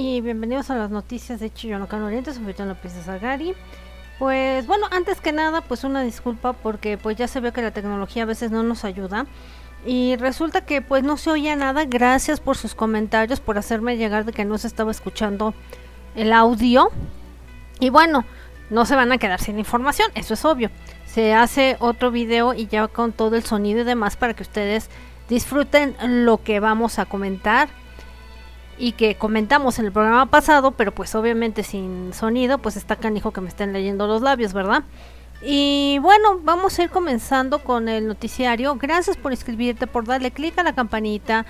y bienvenidos a las noticias de Chiyonocan Oriente, soy la princesa Gary. Pues bueno, antes que nada, pues una disculpa porque pues ya se ve que la tecnología a veces no nos ayuda. Y resulta que pues no se oía nada. Gracias por sus comentarios, por hacerme llegar de que no se estaba escuchando el audio. Y bueno, no se van a quedar sin información, eso es obvio. Se hace otro video y ya con todo el sonido y demás para que ustedes disfruten lo que vamos a comentar y que comentamos en el programa pasado, pero pues obviamente sin sonido, pues está canijo que me estén leyendo los labios, ¿verdad? Y bueno, vamos a ir comenzando con el noticiario. Gracias por inscribirte, por darle clic a la campanita,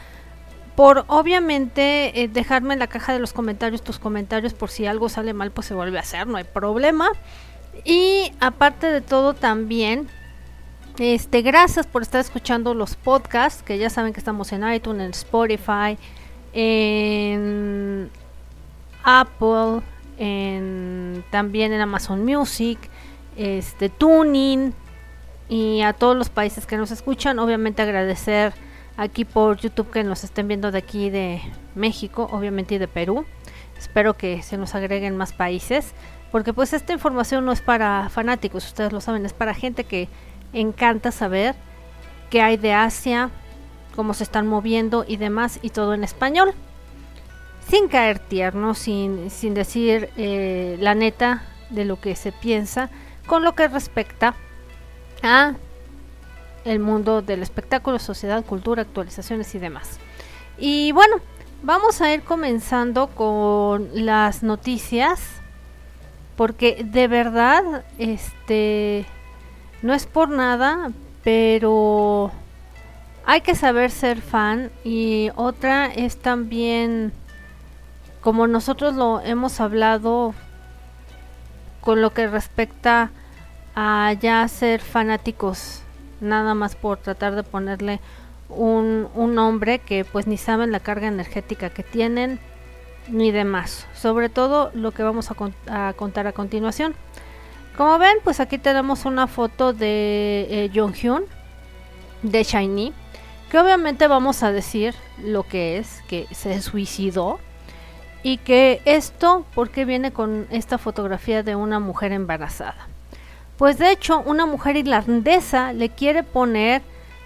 por obviamente eh, dejarme en la caja de los comentarios tus comentarios por si algo sale mal, pues se vuelve a hacer, no hay problema. Y aparte de todo también, este, gracias por estar escuchando los podcasts, que ya saben que estamos en iTunes, en Spotify, en Apple, en, también en Amazon Music, este Tuning y a todos los países que nos escuchan. Obviamente agradecer aquí por YouTube que nos estén viendo de aquí de México, obviamente y de Perú. Espero que se nos agreguen más países, porque pues esta información no es para fanáticos, ustedes lo saben, es para gente que encanta saber qué hay de Asia, cómo se están moviendo y demás, y todo en español. Sin caer tierno, sin, sin decir eh, la neta de lo que se piensa, con lo que respecta a el mundo del espectáculo, sociedad, cultura, actualizaciones y demás. Y bueno, vamos a ir comenzando con las noticias porque de verdad este no es por nada, pero hay que saber ser fan y otra es también como nosotros lo hemos hablado con lo que respecta a ya ser fanáticos nada más por tratar de ponerle un, un nombre que pues ni saben la carga energética que tienen ni demás sobre todo lo que vamos a, contar a continuación. Como ven pues aquí tenemos una foto de eh, Jong Hyun de Shiny que obviamente vamos a decir lo que es, que se suicidó y que esto, porque viene con esta fotografía de una mujer embarazada? Pues de hecho, una mujer irlandesa le quiere poner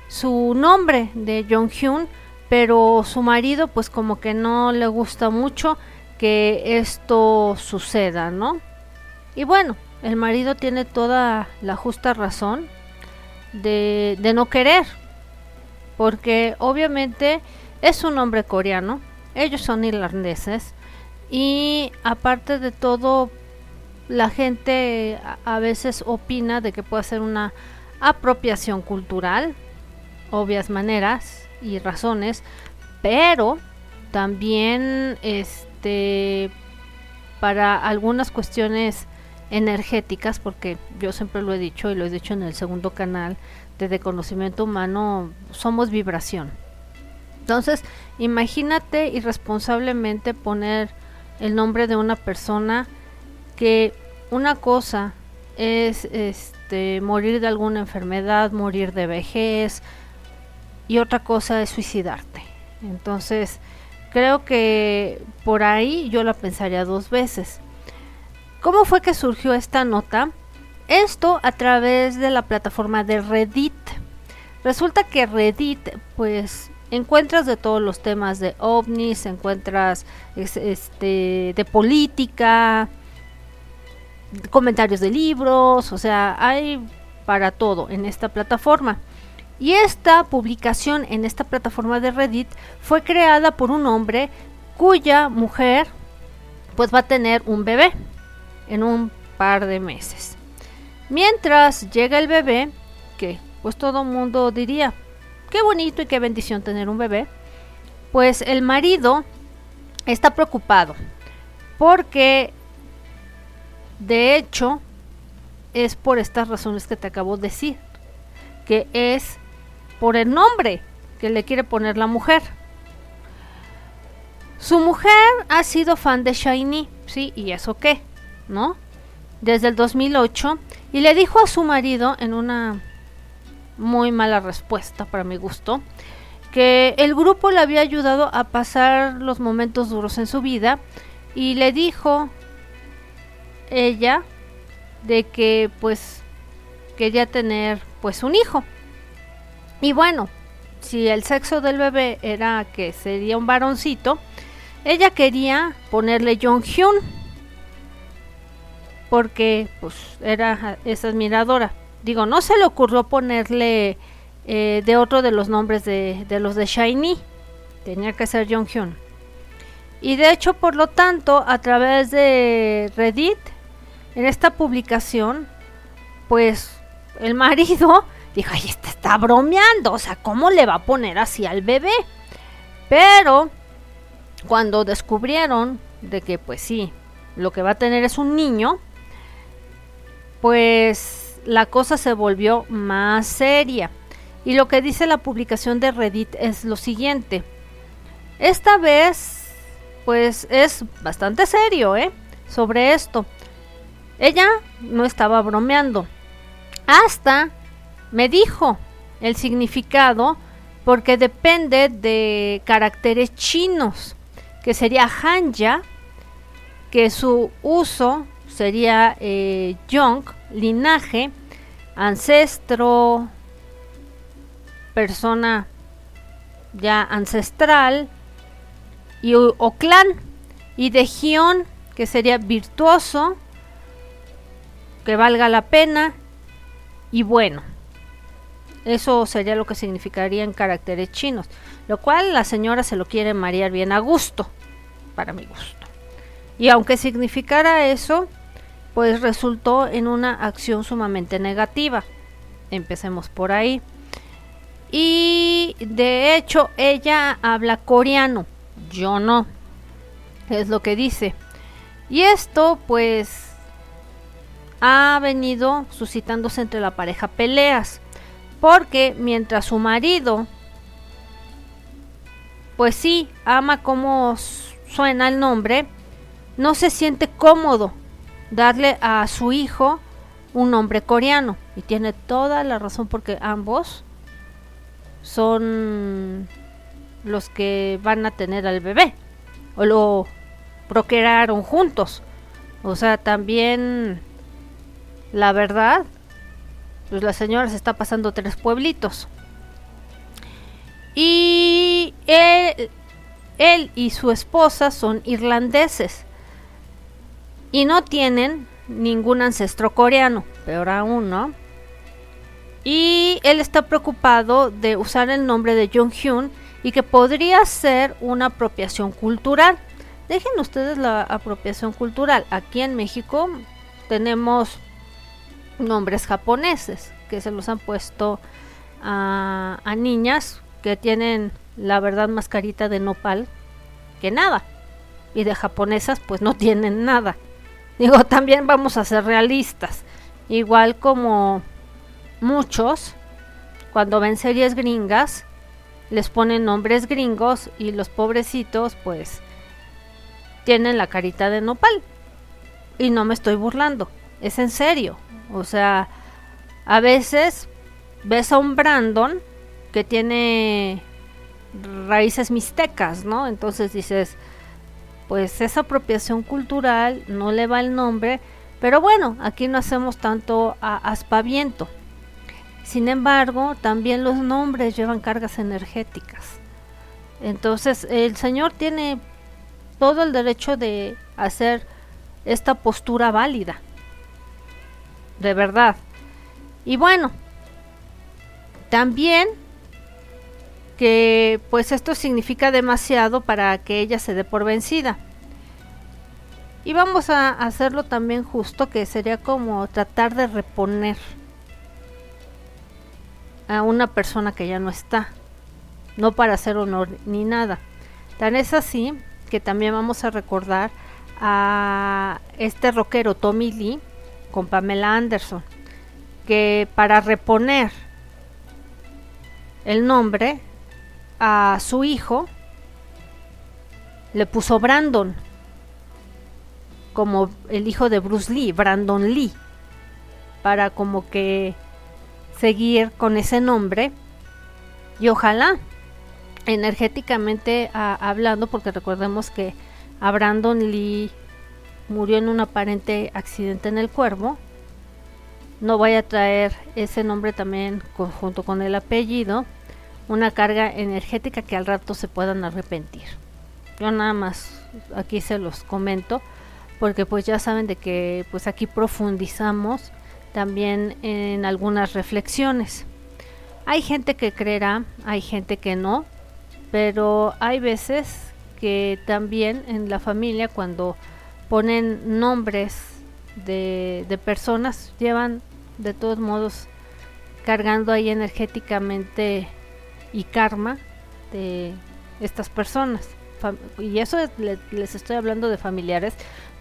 su nombre de Jong-hyun, pero su marido pues como que no le gusta mucho que esto suceda, ¿no? Y bueno, el marido tiene toda la justa razón de, de no querer, porque obviamente es un hombre coreano, ellos son irlandeses y aparte de todo la gente a veces opina de que puede ser una apropiación cultural, obvias maneras y razones, pero también este para algunas cuestiones energéticas, porque yo siempre lo he dicho y lo he dicho en el segundo canal, de conocimiento humano somos vibración. Entonces, imagínate irresponsablemente poner el nombre de una persona que una cosa es este morir de alguna enfermedad, morir de vejez y otra cosa es suicidarte. Entonces, creo que por ahí yo la pensaría dos veces. ¿Cómo fue que surgió esta nota? Esto a través de la plataforma de Reddit. Resulta que Reddit, pues, encuentras de todos los temas de ovnis, encuentras este de política, comentarios de libros, o sea, hay para todo en esta plataforma. Y esta publicación en esta plataforma de Reddit fue creada por un hombre cuya mujer pues va a tener un bebé en un par de meses. Mientras llega el bebé, que pues todo mundo diría, qué bonito y qué bendición tener un bebé, pues el marido está preocupado porque de hecho es por estas razones que te acabo de decir, que es por el nombre que le quiere poner la mujer. Su mujer ha sido fan de Shiny, sí, y eso qué, ¿no? Desde el 2008 y le dijo a su marido en una muy mala respuesta para mi gusto, que el grupo le había ayudado a pasar los momentos duros en su vida y le dijo ella de que pues quería tener pues un hijo. Y bueno, si el sexo del bebé era que sería un varoncito, ella quería ponerle Jong-hyun porque pues era esa admiradora. Digo, no se le ocurrió ponerle eh, de otro de los nombres de, de los de Shiny. Tenía que ser Jong-hyun. Y de hecho, por lo tanto, a través de Reddit, en esta publicación, pues el marido dijo, ay, este está bromeando, o sea, ¿cómo le va a poner así al bebé? Pero cuando descubrieron de que pues sí, lo que va a tener es un niño, pues la cosa se volvió más seria. Y lo que dice la publicación de Reddit es lo siguiente. Esta vez, pues es bastante serio, ¿eh? Sobre esto. Ella no estaba bromeando. Hasta me dijo el significado porque depende de caracteres chinos, que sería hanja, que su uso sería eh, yong, linaje, ancestro, persona ya ancestral, y o, clan, y de gion, que sería virtuoso, que valga la pena, y bueno. Eso sería lo que significaría en caracteres chinos, lo cual la señora se lo quiere marear bien a gusto, para mi gusto. Y aunque significara eso, pues resultó en una acción sumamente negativa. Empecemos por ahí. Y de hecho ella habla coreano, yo no. Es lo que dice. Y esto pues ha venido suscitándose entre la pareja peleas. Porque mientras su marido, pues sí, ama como suena el nombre, no se siente cómodo darle a su hijo un nombre coreano. Y tiene toda la razón porque ambos son los que van a tener al bebé. O lo procrearon juntos. O sea, también la verdad, pues la señora se está pasando tres pueblitos. Y él, él y su esposa son irlandeses. Y no tienen ningún ancestro coreano, peor aún, ¿no? Y él está preocupado de usar el nombre de Jung Hyun y que podría ser una apropiación cultural. Dejen ustedes la apropiación cultural. Aquí en México tenemos nombres japoneses que se los han puesto a, niñas que tienen la verdad más carita de nopal que nada. Y de japonesas pues no tienen nada. Digo, también vamos a ser realistas. Igual como muchos, cuando ven series gringas, les ponen nombres gringos y los pobrecitos pues tienen la carita de nopal. Y no me estoy burlando, es en serio. O sea, a veces ves a un Brandon que tiene raíces mixtecas, ¿no? Entonces dices, pues esa apropiación cultural no le va el nombre, pero bueno, aquí no hacemos tanto aspaviento. Sin embargo, también los nombres llevan cargas energéticas. Entonces, el Señor tiene todo el derecho de hacer esta postura válida de verdad. Y bueno, también que pues esto significa demasiado para que ella se dé por vencida. Y vamos a hacerlo también justo, que sería como tratar de reponer a una persona que ya no está. No para hacer honor ni nada. Tan es así que también vamos a recordar a este rockero Tommy Lee, con Pamela Anderson, que para reponer el nombre a su hijo, le puso Brandon, como el hijo de Bruce Lee, Brandon Lee, para como que seguir con ese nombre. Y ojalá energéticamente hablando, porque recordemos que a Brandon Lee murió en un aparente accidente en el cuervo, no vaya a traer ese nombre también junto con el apellido, una carga energética que al rato se puedan arrepentir. Yo nada más aquí se los comento porque pues ya saben de que pues aquí profundizamos también en algunas reflexiones. Hay gente que creerá, hay gente que no, pero hay veces que también en la familia cuando ponen nombres de, de personas llevan de todos modos cargando ahí energéticamente y karma de estas personas. Y eso les estoy hablando de familiares,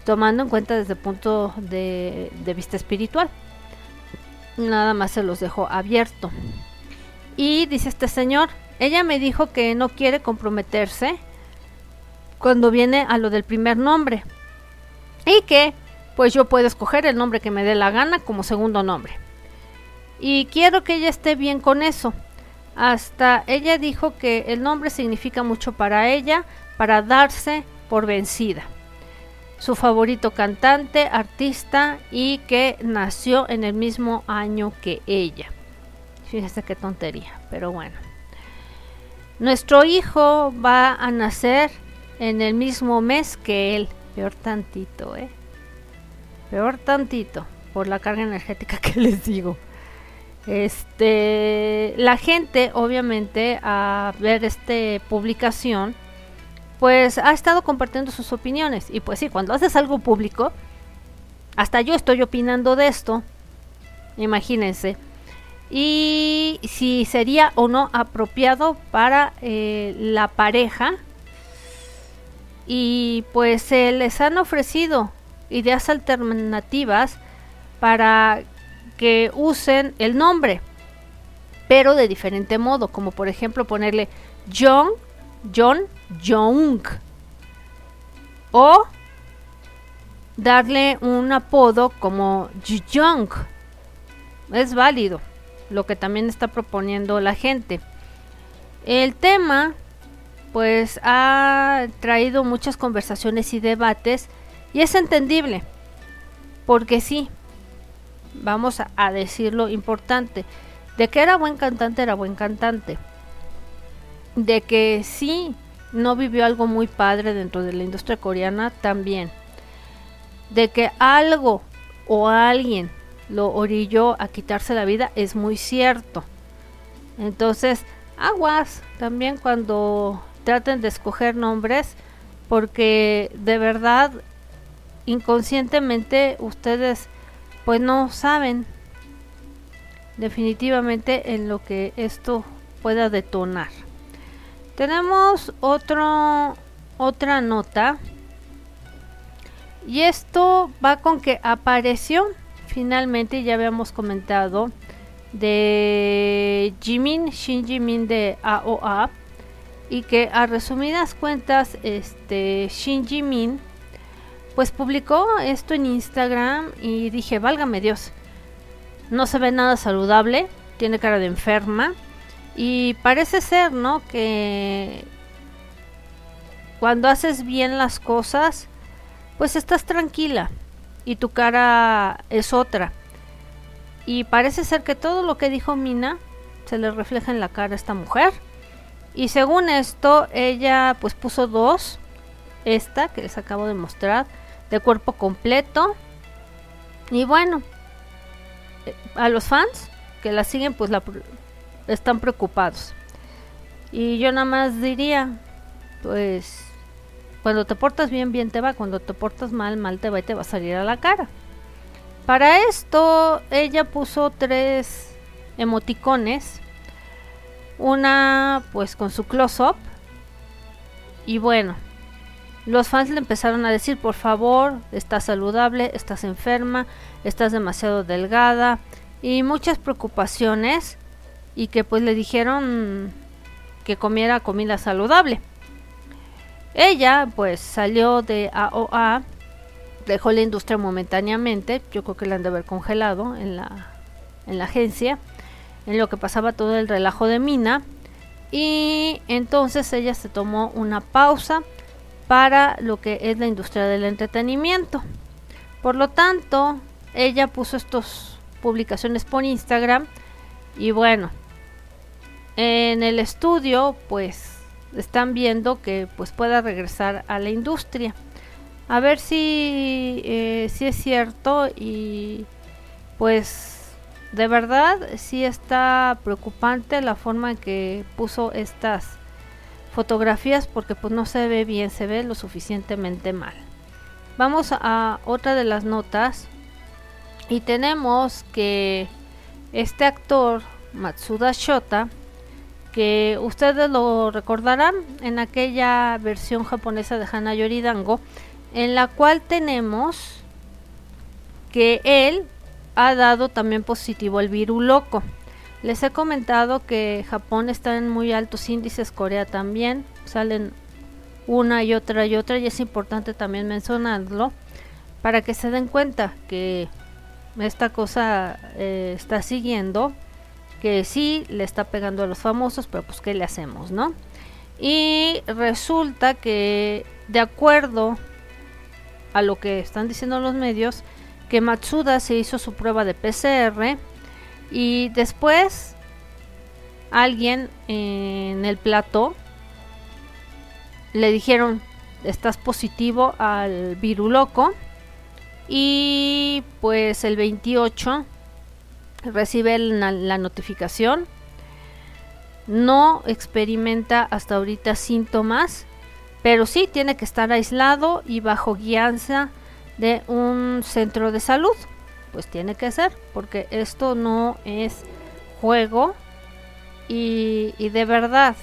tomando en cuenta desde el punto de, de vista espiritual. Nada más se los dejo abierto. Y dice este señor, ella me dijo que no quiere comprometerse cuando viene a lo del primer nombre. Y que pues yo puedo escoger el nombre que me dé la gana como segundo nombre. Y quiero que ella esté bien con eso. Hasta ella dijo que el nombre significa mucho para ella, para darse por vencida. Su favorito cantante, artista y que nació en el mismo año que ella. Fíjese qué tontería, pero bueno. Nuestro hijo va a nacer en el mismo mes que él. Peor tantito, ¿eh? Peor tantito por la carga energética que les digo. Este, la gente, obviamente, a ver esta publicación, pues ha estado compartiendo sus opiniones. Y pues sí, cuando haces algo público, hasta yo estoy opinando de esto. Imagínense. Y si sería o no apropiado para eh, la pareja. Y pues se les han ofrecido ideas alternativas para que usen el nombre, pero de diferente modo, como por ejemplo ponerle John, John, Jong, o darle un apodo como Jung. Es válido, lo que también está proponiendo la gente. El tema, pues, ha traído muchas conversaciones y debates y es entendible, porque sí, vamos a, decirlo importante, de que era buen cantante, era buen cantante. De que sí, no vivió algo muy padre dentro de la industria coreana, también. De que algo o alguien lo orilló a quitarse la vida, es muy cierto. Entonces, aguas también cuando traten de escoger nombres, porque de verdad, inconscientemente, ustedes pues no saben definitivamente en lo que esto pueda detonar. Tenemos otro, otra nota y esto va con que apareció finalmente, ya habíamos comentado, de Jimin, Shin Jimin de AOA y que a resumidas cuentas este Shin Jimin pues publicó esto en Instagram y dije, válgame Dios, no se ve nada saludable, tiene cara de enferma y parece ser, ¿no? Que cuando haces bien las cosas, pues estás tranquila y tu cara es otra. Y parece ser que todo lo que dijo Mina se le refleja en la cara a esta mujer. Y según esto, ella pues puso dos, esta que les acabo de mostrar, de cuerpo completo. Y bueno, a los fans que la siguen pues la están preocupados. Y yo nada más diría, pues cuando te portas bien, bien te va, cuando te portas mal, mal te va y te va a salir a la cara. Para esto ella puso tres emoticones. Una pues con su close-up. Y bueno, los fans le empezaron a decir, por favor, estás saludable, estás enferma, estás demasiado delgada y muchas preocupaciones y que pues le dijeron que comiera comida saludable. Ella pues salió de AOA, dejó la industria momentáneamente, yo creo que la han de haber congelado en la, en la agencia, en lo que pasaba todo el relajo de Mina y entonces ella se tomó una pausa para lo que es la industria del entretenimiento. Por lo tanto, ella puso estas publicaciones por Instagram y bueno, en el estudio pues están viendo que pues pueda regresar a la industria. A ver si, eh, si es cierto y pues de verdad sí está preocupante la forma en que puso estas fotografías porque pues no se ve bien, se ve lo suficientemente mal. Vamos a otra de las notas y tenemos que este actor Matsuda Shota que ustedes lo recordarán en aquella versión japonesa de Hana Yoridango en la cual tenemos que él ha dado también positivo el virus loco. Les he comentado que Japón está en muy altos índices, Corea también, salen una y otra y otra y es importante también mencionarlo para que se den cuenta que esta cosa eh, está siguiendo, que sí le está pegando a los famosos, pero pues qué le hacemos, ¿no? Y resulta que de acuerdo a lo que están diciendo los medios, que Matsuda se hizo su prueba de PCR y después alguien en el plato le dijeron estás positivo al viruloco y pues el 28 recibe la, la notificación. No experimenta hasta ahorita síntomas pero sí tiene que estar aislado y bajo guianza de un centro de salud pues tiene que ser, porque esto no es juego y, de verdad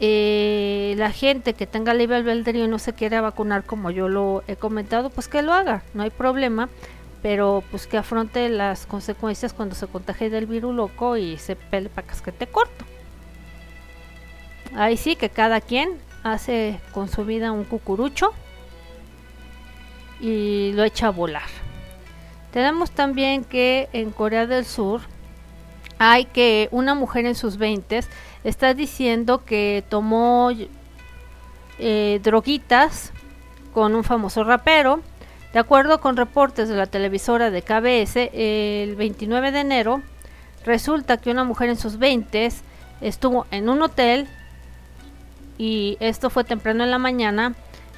eh, la gente que tenga libre albedrío y no se quiere vacunar como yo lo he comentado, pues que lo haga, no hay problema, pero pues que afronte las consecuencias cuando se contagie del virus loco y se pele para casquete corto. Ahí sí que cada quien hace con su vida un cucurucho y lo echa a volar. Tenemos también que en Corea del Sur hay que una mujer en sus 20 está diciendo que tomó eh, droguitas con un famoso rapero. De acuerdo con reportes de la televisora de KBS, el 29 de enero resulta que una mujer en sus 20 estuvo en un hotel y esto fue temprano en la mañana.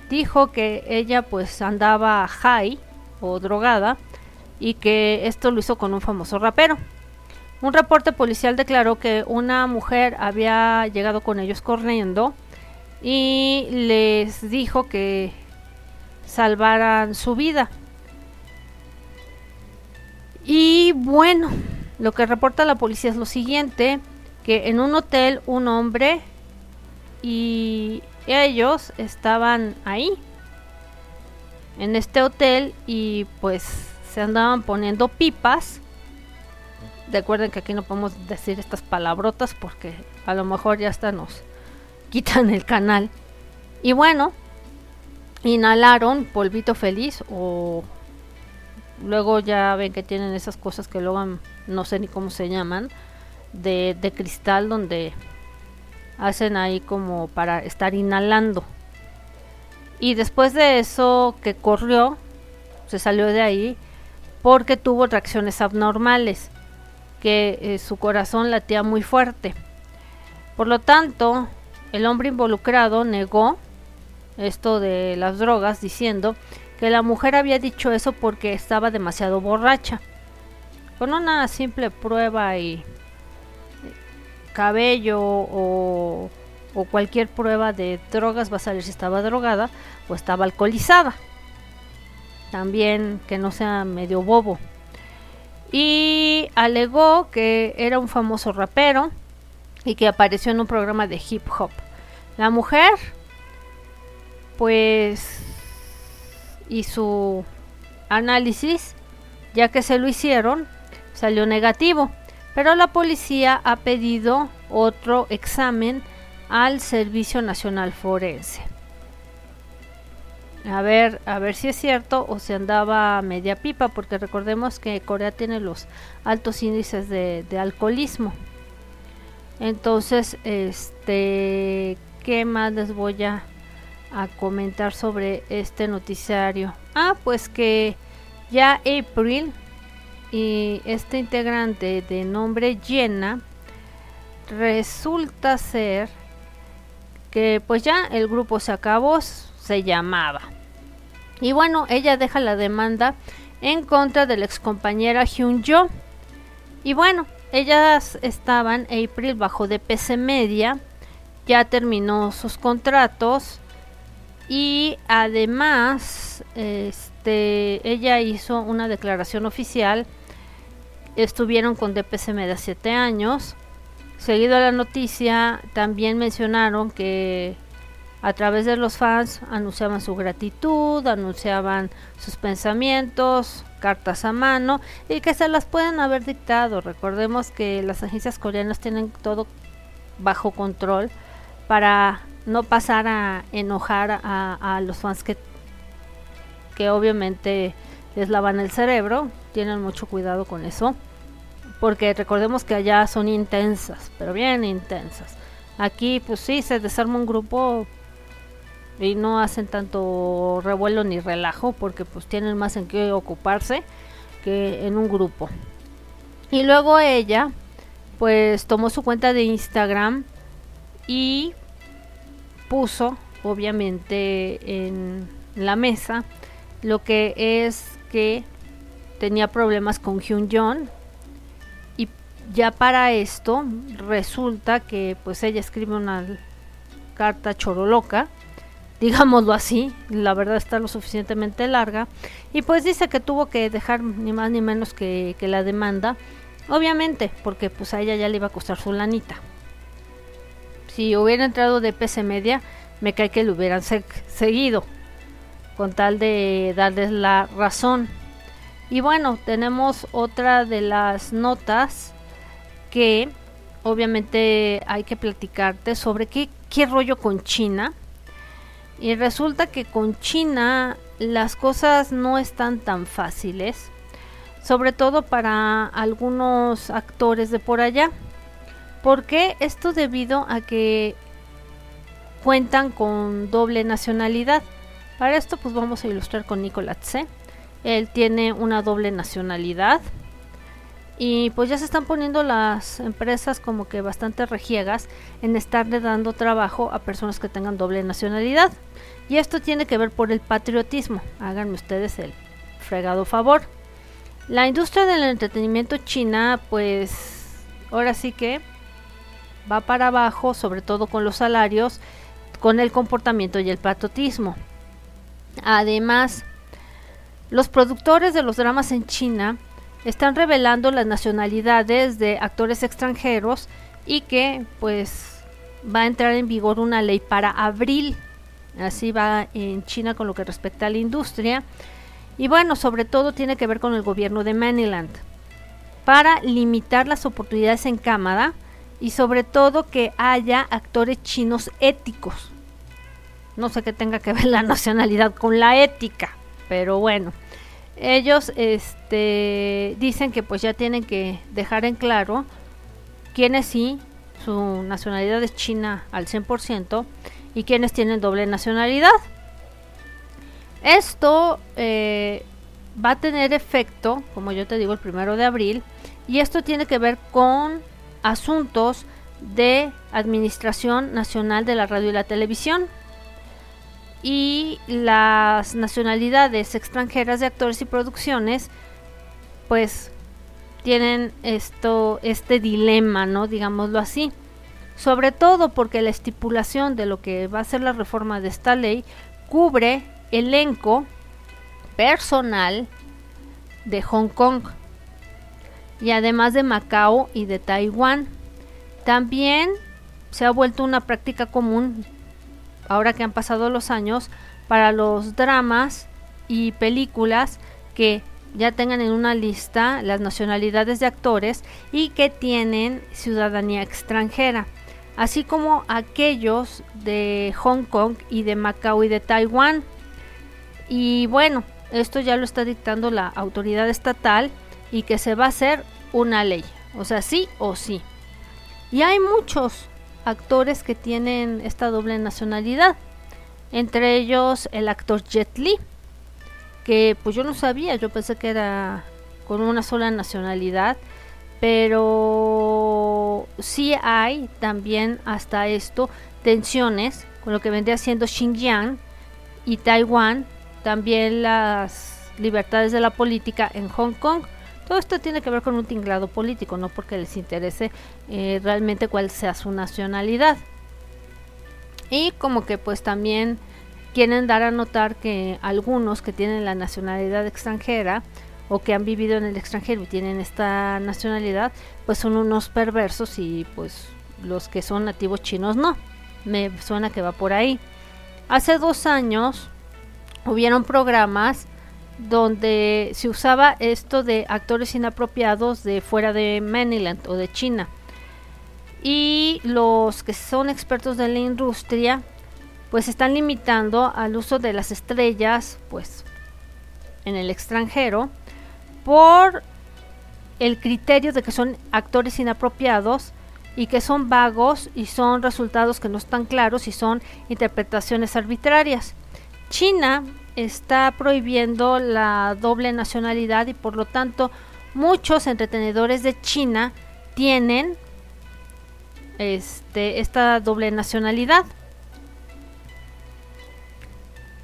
Dijo que ella pues andaba high o drogada y que esto lo hizo con un famoso rapero. Un reporte policial declaró que una mujer había llegado con ellos corriendo y les dijo que salvaran su vida. Y bueno, lo que reporta la policía es lo siguiente, que en un hotel un hombre y ellos estaban ahí, en este hotel y pues se andaban poniendo pipas. Recuerden que aquí no podemos decir estas palabrotas porque a lo mejor ya hasta nos quitan el canal. Y bueno, inhalaron polvito feliz o luego ya ven que tienen esas cosas que luego no sé ni cómo se llaman de, de cristal donde hacen ahí como para estar inhalando. Y después de eso que corrió, se salió de ahí porque tuvo reacciones abnormales, que eh, su corazón latía muy fuerte. Por lo tanto, el hombre involucrado negó esto de las drogas diciendo que la mujer había dicho eso porque estaba demasiado borracha. Con una simple prueba y cabello o, cualquier prueba de drogas va a salir si estaba drogada o estaba alcoholizada también que no sea medio bobo. Y alegó que era un famoso rapero y que apareció en un programa de hip hop. La mujer, pues, y su análisis, ya que se lo hicieron, salió negativo. Pero la policía ha pedido otro examen al Servicio Nacional Forense a ver, a ver si es cierto o se andaba media pipa, porque recordemos que Corea tiene los altos índices de, alcoholismo. Entonces, este, ¿qué más les voy a, a comentar sobre este noticiario? Ah, pues que ya April y este integrante de nombre Jenna resulta ser que pues ya el grupo se acabó, se llamaba. Y bueno, ella deja la demanda en contra de la excompañera Hyun Jo. Y bueno, ellas estaban April bajo de PC Media, ya terminó sus contratos y además este ella hizo una declaración oficial estuvieron con DPC Media 7 años seguido a la noticia también mencionaron que a través de los fans anunciaban su gratitud, anunciaban sus pensamientos, cartas a mano y que se las pueden haber dictado. Recordemos que las agencias coreanas tienen todo bajo control para no pasar a enojar a, los fans que, que obviamente les lavan el cerebro. Tienen mucho cuidado con eso. Porque recordemos que allá son intensas, pero bien intensas. Aquí pues sí, se desarma un grupo y no hacen tanto revuelo ni relajo porque pues tienen más en qué ocuparse que en un grupo. Y luego ella pues tomó su cuenta de Instagram y puso obviamente en la mesa lo que es que tenía problemas con Hyun Jong y ya para esto resulta que pues ella escribe una carta choroloca digámoslo así, la verdad está lo suficientemente larga, y pues dice que tuvo que dejar ni más ni menos que, la demanda, obviamente, porque pues a ella ya le iba a costar su lanita. Si hubiera entrado de PC Media, me cae que le hubieran seguido, con tal de darles la razón. Y bueno, tenemos otra de las notas que obviamente hay que platicarte sobre qué, qué rollo con China y resulta que con China las cosas no están tan fáciles, sobre todo para algunos actores de por allá. ¿Por qué? Esto debido a que cuentan con doble nacionalidad. Para esto pues vamos a ilustrar con Nicolás C. Él tiene una doble nacionalidad y pues ya se están poniendo las empresas como que bastante regiegas en estarle dando trabajo a personas que tengan doble nacionalidad. Y esto tiene que ver por el patriotismo. Háganme ustedes el fregado favor. La industria del entretenimiento china, pues ahora sí que va para abajo, sobre todo con los salarios, con el comportamiento y el patriotismo. Además, los productores de los dramas en China están revelando las nacionalidades de actores extranjeros y que pues va a entrar en vigor una ley para abril. Así va en China con lo que respecta a la industria. Y bueno, sobre todo tiene que ver con el gobierno de Maryland para limitar las oportunidades en cámara y sobre todo que haya actores chinos éticos. No sé qué tenga que ver la nacionalidad con la ética, pero bueno ellos este, dicen que pues ya tienen que dejar en claro quiénes sí, su nacionalidad es china al 100% y quienes tienen doble nacionalidad. Esto eh, va a tener efecto, como yo te digo, el primero de abril y esto tiene que ver con asuntos de Administración Nacional de la Radio y la Televisión y las nacionalidades extranjeras de actores y producciones pues tienen esto este dilema, ¿no? Digámoslo así. Sobre todo porque la estipulación de lo que va a ser la reforma de esta ley cubre elenco personal de Hong Kong y además de Macao y de Taiwán. También se ha vuelto una práctica común ahora que han pasado los años, para los dramas y películas que ya tengan en una lista las nacionalidades de actores y que tienen ciudadanía extranjera, así como aquellos de Hong Kong y de Macao y de Taiwán. Y bueno, esto ya lo está dictando la autoridad estatal y que se va a hacer una ley, o sea, sí o sí. Y hay muchos actores que tienen esta doble nacionalidad. entre ellos el actor Jet Li, que pues yo no sabía, yo pensé que era con una sola nacionalidad, pero sí hay también hasta esto tensiones con lo que vendría siendo Xinjiang y Taiwán, también las libertades de la política en Hong Kong. Todo esto tiene que ver con un tinglado político, no porque les interese eh, realmente cuál sea su nacionalidad. Y como que pues también quieren dar a notar que algunos que tienen la nacionalidad extranjera o que han vivido en el extranjero y tienen esta nacionalidad, pues son unos perversos y pues los que son nativos chinos no. Me suena que va por ahí. Hace dos años hubieron programas donde se usaba esto de actores inapropiados de fuera de Maniland o de China. Y los que son expertos de la industria pues están limitando al uso de las estrellas pues en el extranjero por el criterio de que son actores inapropiados y que son vagos y son resultados que no están claros y son interpretaciones arbitrarias. China está prohibiendo la doble nacionalidad y por lo tanto muchos entretenedores de China tienen este, esta doble nacionalidad.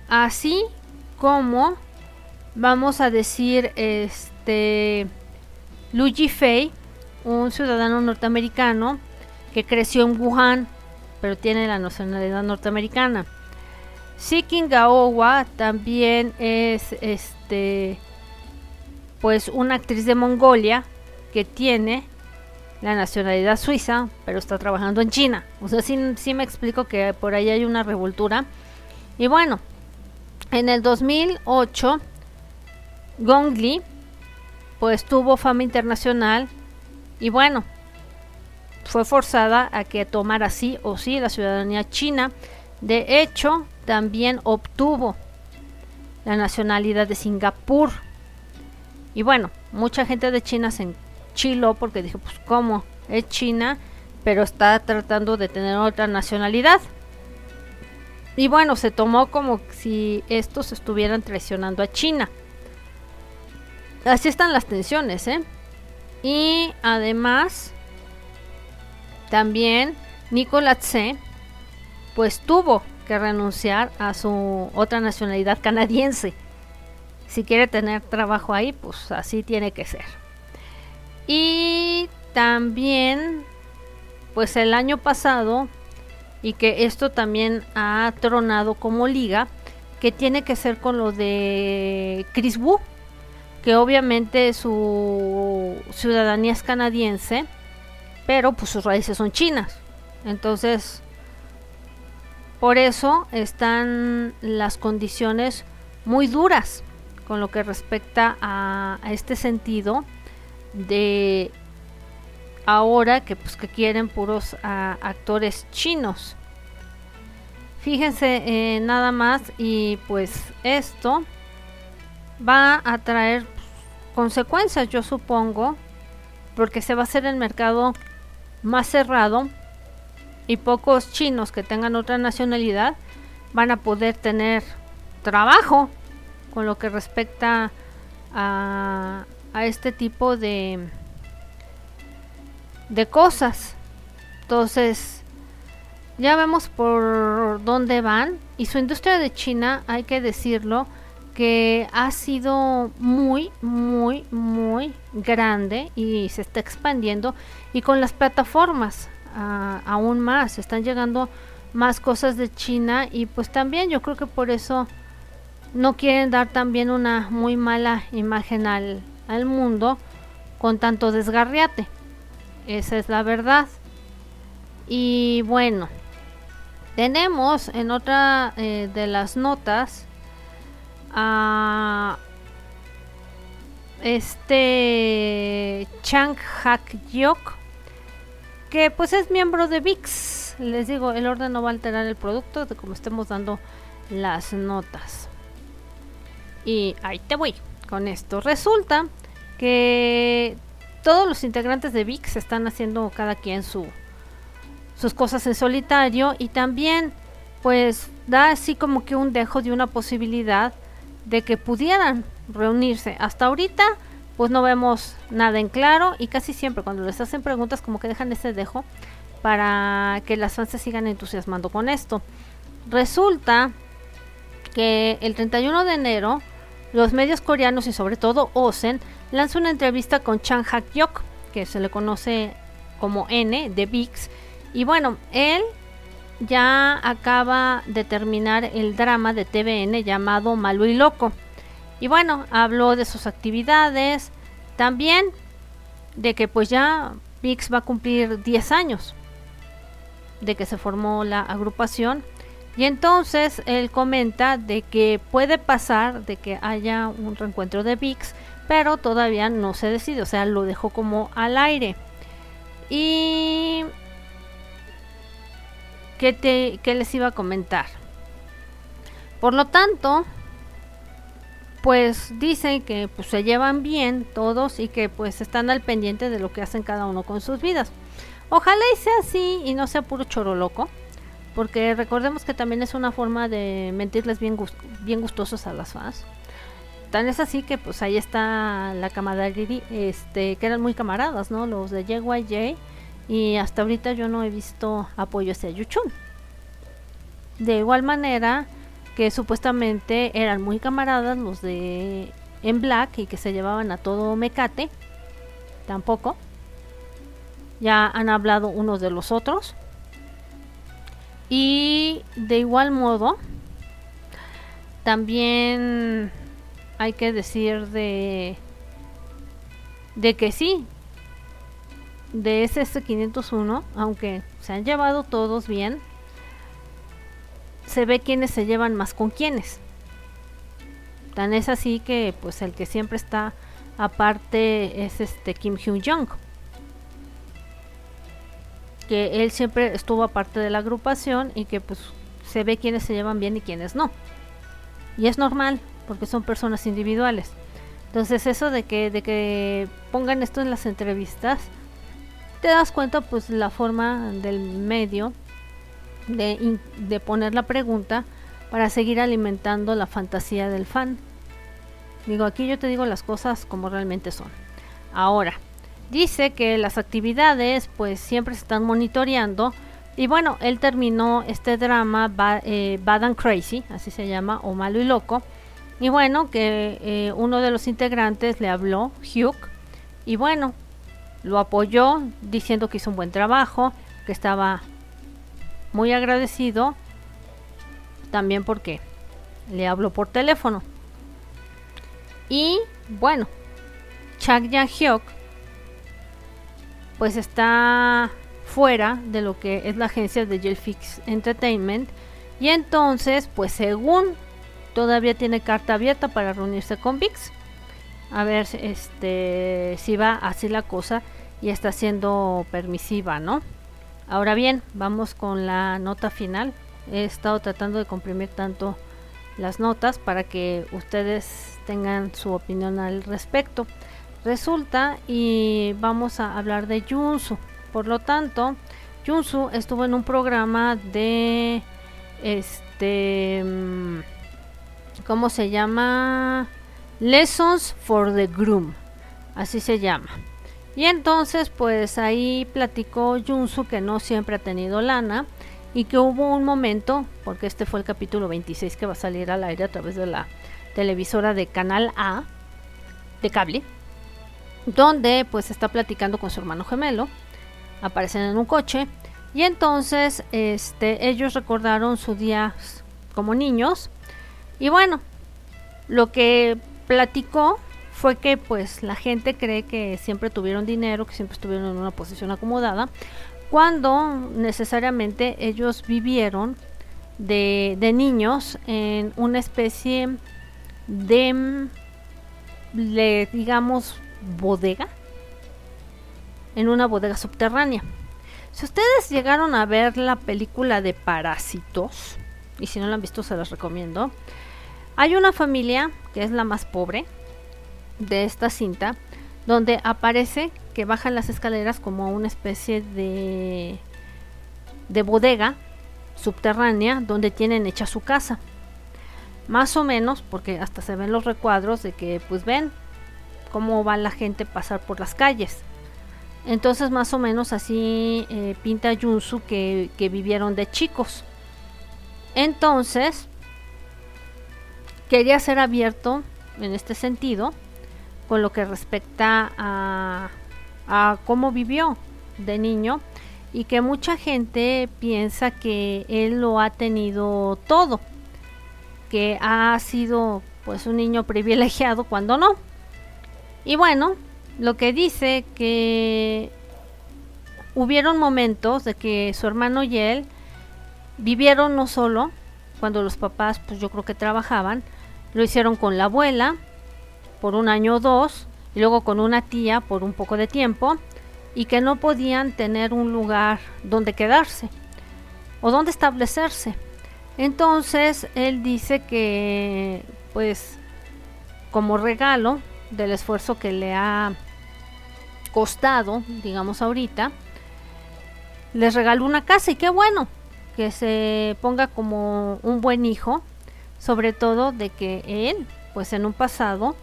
Así como vamos a decir este Lu Yifei, un ciudadano norteamericano que creció en Wuhan, pero tiene la nacionalidad norteamericana. Sikin Gaowa también es este pues una actriz de Mongolia que tiene la nacionalidad suiza, pero está trabajando en China. O sea, sí, sí me explico que por ahí hay una revoltura. Y bueno, en el 2008, Gong Li, pues tuvo fama internacional y bueno, fue forzada a que tomara sí o sí la ciudadanía china. De hecho, también obtuvo la nacionalidad de Singapur. Y bueno, mucha gente de China se enchiló porque dijo, pues cómo, es China, pero está tratando de tener otra nacionalidad. Y bueno, se tomó como si estos estuvieran traicionando a China. Así están las tensiones, ¿eh? Y además, también Nicolás C. pues tuvo que renunciar a su otra nacionalidad canadiense. Si quiere tener trabajo ahí, pues así tiene que ser. Y también, pues el año pasado y que esto también ha tronado como liga, que tiene que ser con lo de Chris Wu, que obviamente su ciudadanía es canadiense, pero pues sus raíces son chinas. Entonces, por eso están las condiciones muy duras con lo que respecta a, este sentido de ahora que pues que quieren puros actores chinos. Fíjense eh, nada más y pues esto va a traer consecuencias, yo supongo, porque se va a hacer el mercado más cerrado y pocos chinos que tengan otra nacionalidad van a poder tener trabajo con lo que respecta a, a este tipo de de cosas. Entonces, ya vemos por dónde van. Y su industria de China, hay que decirlo, que ha sido muy, muy, muy grande y se está expandiendo. Y con las plataformas, aún más, están llegando más cosas de China. Y pues también yo creo que por eso no quieren dar también una muy mala imagen al, al mundo con tanto desgarriate. Esa es la verdad. Y bueno, tenemos en otra eh, de las notas a este Chang Hak Yok, que pues es miembro de VIX. Les digo, el orden no va a alterar el producto de como estemos dando las notas. Y ahí te voy con esto. Resulta que todos los integrantes de VIX están haciendo cada quien su, sus cosas en solitario y también pues da así como que un dejo de una posibilidad de que pudieran reunirse. Hasta ahorita pues no vemos nada en claro y casi siempre cuando les hacen preguntas como que dejan ese dejo para que las fans se sigan entusiasmando con esto. Resulta que el 31 de enero los medios coreanos y sobre todo Osen lanzó una entrevista con Chang Hak-yok, que se le conoce como N de VIX. Y bueno, él ya acaba de terminar el drama de TVN llamado Malo y Loco. Y bueno, habló de sus actividades, también de que pues ya VIX va a cumplir 10 años de que se formó la agrupación. Y entonces él comenta de que puede pasar de que haya un reencuentro de VIX, pero todavía no se decide, o sea, lo dejó como al aire. Y ¿qué, te, les iba a comentar? Por lo tanto, pues dicen que pues, se llevan bien todos y que pues están al pendiente de lo que hacen cada uno con sus vidas. Ojalá y sea así y no sea puro choro loco, porque recordemos que también es una forma de mentirles bien, bien gustosos a las fans. Tan es así que pues ahí está la camaradería, este, que eran muy camaradas, ¿no? Los de JYJ y hasta ahorita yo no he visto apoyo hacia Yuchun. De igual manera que supuestamente eran muy camaradas los de en Black y que se llevaban a todo mecate. Tampoco. Ya han hablado unos de los otros. Y de igual modo, también hay que decir de, de que sí, de SS501, aunque se han llevado todos bien, se ve quiénes se llevan más con quiénes. Tan es así que pues el que siempre está aparte es este Kim Hyun Jong. Que él siempre estuvo aparte de la agrupación y que pues se ve quiénes se llevan bien y quiénes no. Y es normal, porque son personas individuales. Entonces eso de que, de que pongan esto en las entrevistas, te das cuenta pues la forma del medio de, poner la pregunta para seguir alimentando la fantasía del fan. Digo, aquí yo te digo las cosas como realmente son. Ahora, dice que las actividades pues siempre se están monitoreando y bueno, él terminó este drama eh, Bad and Crazy, así se llama, o Malo y Loco, y bueno, que eh, uno de los integrantes le habló, Hugh, y bueno, lo apoyó diciendo que hizo un buen trabajo, que estaba muy agradecido, también porque le habló por teléfono. Y bueno, Chak Yang Hyuk pues está fuera de lo que es la agencia de Jelfix Entertainment y entonces pues según todavía tiene carta abierta para reunirse con VIX. A ver este, si va así la cosa y está siendo permisiva, ¿no? Ahora bien, vamos con la nota final. He estado tratando de comprimir tanto las notas para que ustedes tengan su opinión al respecto. Resulta y vamos a hablar de Junsu. Por lo tanto, Junsu estuvo en un programa de este mm, ¿cómo se llama? Lessons for the Groom, así se llama. Y entonces pues ahí platicó Junsu que no siempre ha tenido lana y que hubo un momento, porque este fue el capítulo 26 que va a salir al aire a través de la televisora de Canal A de cable, donde pues está platicando con su hermano gemelo, aparecen en un coche y entonces este ellos recordaron su día como niños y bueno, lo que platicó fue que pues la gente cree que siempre tuvieron dinero, que siempre estuvieron en una posición acomodada, cuando necesariamente ellos vivieron de, de niños en una especie de, de, digamos, bodega, en una bodega subterránea. Si ustedes llegaron a ver la película de Parásitos, y si no la han visto se las recomiendo, hay una familia, que es la más pobre de esta cinta, donde aparece que bajan las escaleras como una especie de, de bodega subterránea donde tienen hecha su casa. Más o menos, porque hasta se ven los recuadros de que pues ven cómo va la gente pasar por las calles. Entonces más o menos así eh, pinta Junsu que, que vivieron de chicos. Entonces, quería ser abierto en este sentido con lo que respecta a, cómo vivió de niño y que mucha gente piensa que él lo ha tenido todo, que ha sido pues un niño privilegiado cuando no. Y bueno, lo que dice que hubieron momentos de que su hermano y él vivieron no solo cuando los papás pues yo creo que trabajaban, lo hicieron con la abuela por un año o dos y luego con una tía por un poco de tiempo y que no podían tener un lugar donde quedarse o donde establecerse. Entonces él dice que pues como regalo del esfuerzo que le ha costado, digamos ahorita, les regaló una casa y qué bueno que se ponga como un buen hijo, sobre todo de que él, pues en un pasado,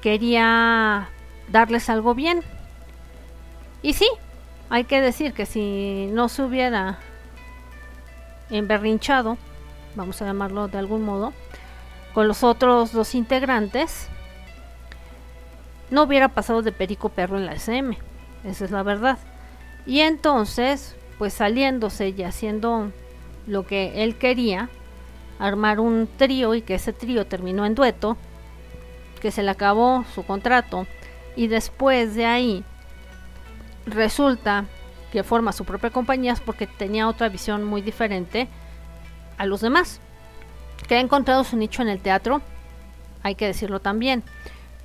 quería darles algo bien. Y sí, hay que decir que si no se hubiera emberrinchado, vamos a llamarlo de algún modo, con los otros dos integrantes, no hubiera pasado de perico perro en la SM. Esa es la verdad. Y entonces, pues saliéndose y haciendo lo que él quería, armar un trío y que ese trío terminó en dueto, que se le acabó su contrato y después de ahí resulta que forma su propia compañía porque tenía otra visión muy diferente a los demás. Que ha encontrado su nicho en el teatro, hay que decirlo también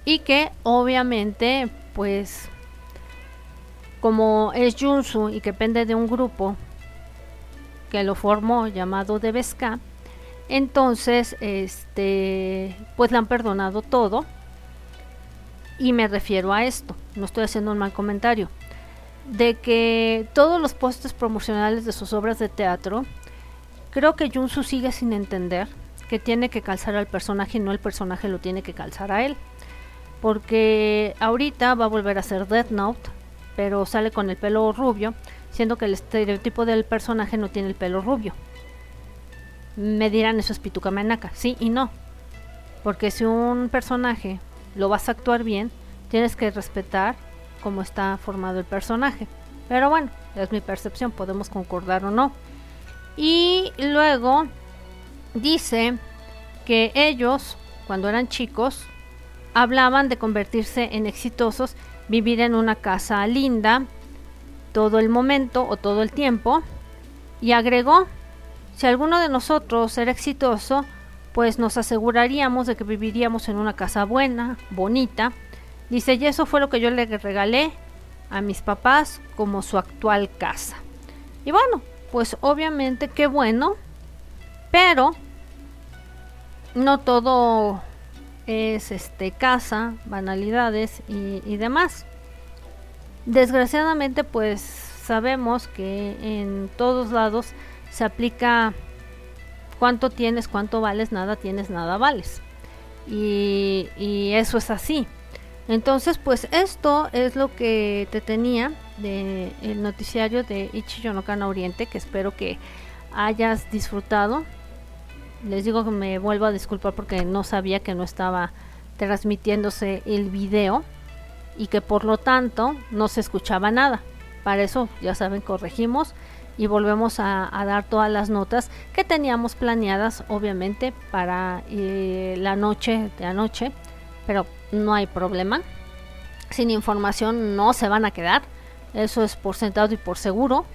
y que obviamente pues como es Junsu y que depende de un grupo que lo formó llamado Debeska, entonces este pues le han perdonado todo y me refiero a esto, no estoy haciendo un mal comentario, de que todos los postes promocionales de sus obras de teatro, creo que Junsu sigue sin entender que tiene que calzar al personaje y no el personaje lo tiene que calzar a él. Porque ahorita va a volver a ser Death Note, pero sale con el pelo rubio, siendo que el estereotipo del personaje no tiene el pelo rubio. Me dirán eso es Pituca Manaka, sí y no, porque si un personaje lo vas a actuar bien, tienes que respetar cómo está formado el personaje. Pero bueno, es mi percepción, podemos concordar o no. Y luego dice que ellos, cuando eran chicos, hablaban de convertirse en exitosos, vivir en una casa linda todo el momento o todo el tiempo. Y agregó, si alguno de nosotros era exitoso, pues nos aseguraríamos de que viviríamos en una casa buena, bonita. Dice, y eso fue lo que yo le regalé a mis papás como su actual casa. Y bueno, pues obviamente qué bueno, pero no todo es este casa, banalidades y, demás. Desgraciadamente pues sabemos que en todos lados se aplica cuánto tienes, cuánto vales, nada tienes, nada vales. Y, eso es así. Entonces, pues esto es lo que te tenía de el noticiario de Ichiyonokana Oriente, que espero que hayas disfrutado les digo que me vuelvo a disculpar porque no sabía que no estaba transmitiéndose el video y que por lo tanto no se escuchaba nada. Para eso, ya saben, corregimos y volvemos a, dar todas las notas que teníamos planeadas, obviamente, para eh, la noche de anoche, pero no hay problema. Sin información no se van a quedar, eso es por sentado y por seguro.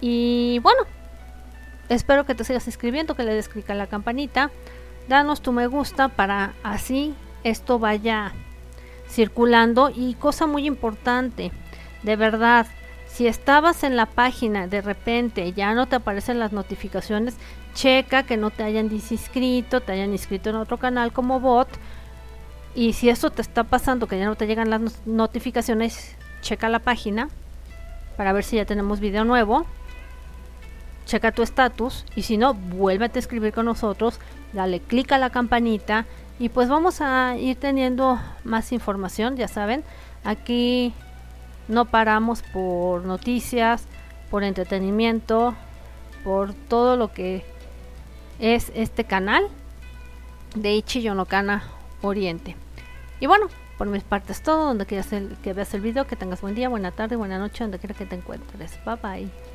Y bueno, Espero que te sigas inscribiendo, que le des clic a la campanita. Danos tu me gusta para así esto vaya circulando. Y cosa muy importante, de verdad, si estabas en la página de repente ya no te aparecen las notificaciones, checa que no te hayan desinscrito, te hayan inscrito en otro canal como bot. Y si esto te está pasando, que ya no te llegan las notificaciones, checa la página para ver si ya tenemos video nuevo checa tu estatus y si no, vuélvete a escribir con nosotros, dale clic a la campanita y pues vamos a ir teniendo más información, ya saben, aquí no paramos por noticias, por entretenimiento, por todo lo que es este canal de Ichi Yonokana Oriente. Y bueno, por mis partes todo, donde quieras que veas el video, que tengas buen día, buena tarde, buena noche, donde quiera que te encuentres. Bye bye.